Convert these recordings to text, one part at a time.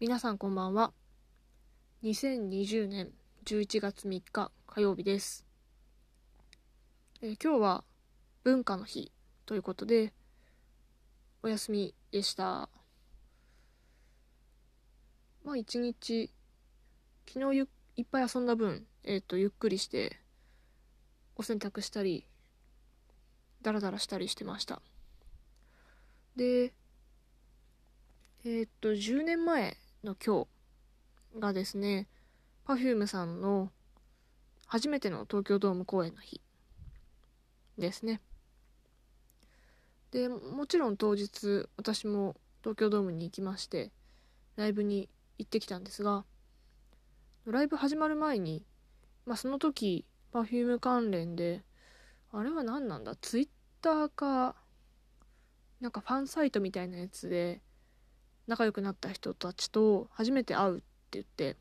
皆さんこんばんは。2020年11月3日火曜日です。えー今日は文化の日ということでお休みでした。まあ一日昨日ゆいっぱい遊んだ分、えっ、とゆっくりしてお洗濯したりダラダラしたりしてました。で、えーっと、10年前の今日がですね、Perfume さんの初めての東京ドーム公演の日ですね。で、もちろん当日、私も東京ドームに行きまして、ライブに行ってきたんですが、ライブ始まる前に、まあその時、Perfume 関連で、あれは何なんだ ?Twitter か、なんかファンサイトみたいなやつで仲良くなった人たちと初めて会うって言って。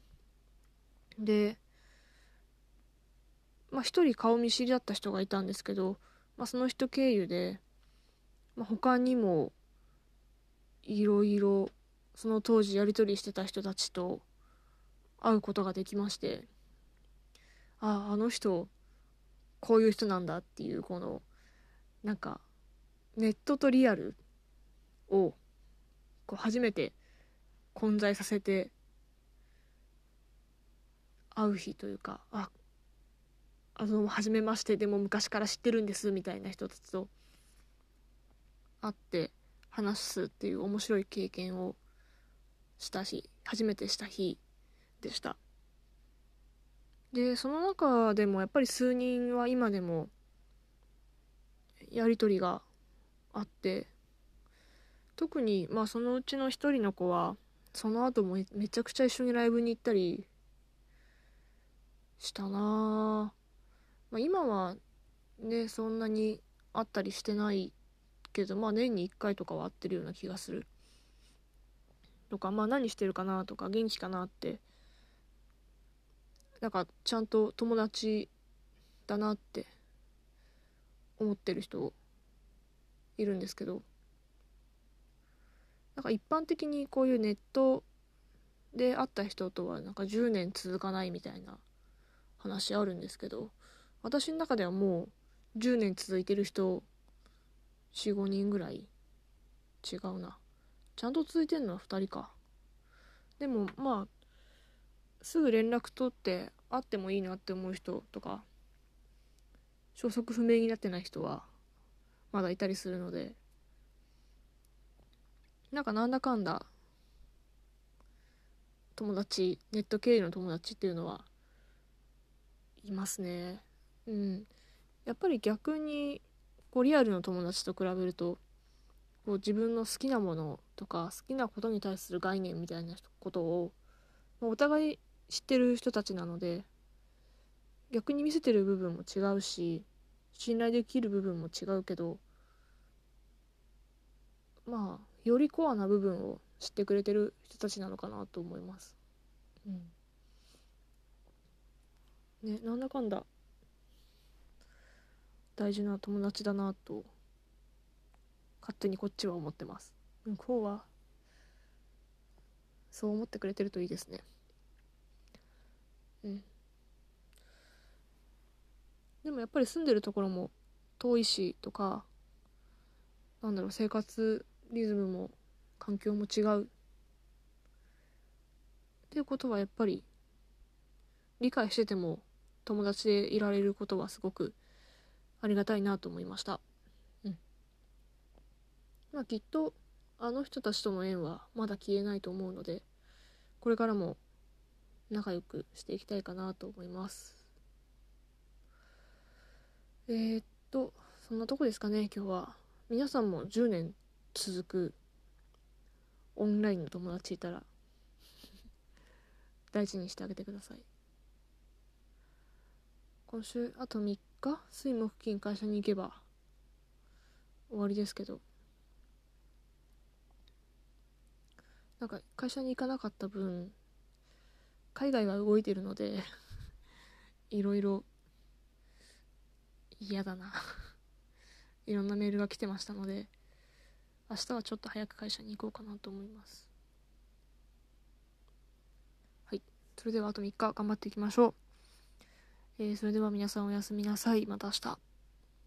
でまあ一人顔見知りだった人がいたんですけど、まあ、その人経由で、まあ、他にもいろいろその当時やり取りしてた人たちと会うことができましてあああの人こういう人なんだっていうこのなんかネットとリアルをこう初めて混在させて会う日というかああの初めましてでも昔から知ってるんですみたいな人たちと会って話すっていう面白い経験をした日初めてした日でした。でその中でもやっぱり数人は今でもやり取りがあって特にまあそのうちの一人の子はその後もめちゃくちゃ一緒にライブに行ったりしたな、まあ、今はねそんなに会ったりしてないけどまあ年に1回とかは会ってるような気がする。とかまあ何してるかなとか元気かなって。なんかちゃんと友達だなって思ってる人いるんですけど。なんか一般的にこういうネットで会った人とはなんか10年続かないみたいな話あるんですけど私の中ではもう10年続いてる人45人ぐらい違うな。ちゃんと続いてるのは2人か。でもまあすぐ連絡取って会ってもいいなって思う人とか消息不明になってない人はまだいたりするのでなんかなんだかんだ友達ネット経由の友達っていうのはいますね。うん。やっぱり逆にこうリアルの友達と比べるとこう自分の好きなものとか好きなことに対する概念みたいなことをお互い知ってる人たちなので逆に見せてる部分も違うし信頼できる部分も違うけどまあよりコアな部分を知ってくれてる人たちなのかなと思います。うん、ねなんだかんだ大事な友達だなと勝手にこっちは思ってます。向こうはそう思ってくれてるといいですね。うん。でもやっぱり住んでるところも遠いしとかなんだろう生活リズムも環境も違う。っていうことはやっぱり理解してても友達でいられることはすごくありがたいなと思いました。うん。まあきっとあの人たちとの縁はまだ消えないと思うのでこれからも仲良くしていきたいかなと思います。えー、っとそんなとこですかね今日は。皆さんも10年続く。オンラインの友達いたら。大事にしてあげてください。今週あと3日？水木金会社に行けば。終わりですけど。なんか会社に行かなかった分海外は動いてるので いろいろ嫌だな。いろんなメールが来てましたので。明日はちょっと早く会社に行こうかなと思います。はい。それではあと3日頑張っていきましょう、えー、それでは皆さんおやすみなさい。また明日。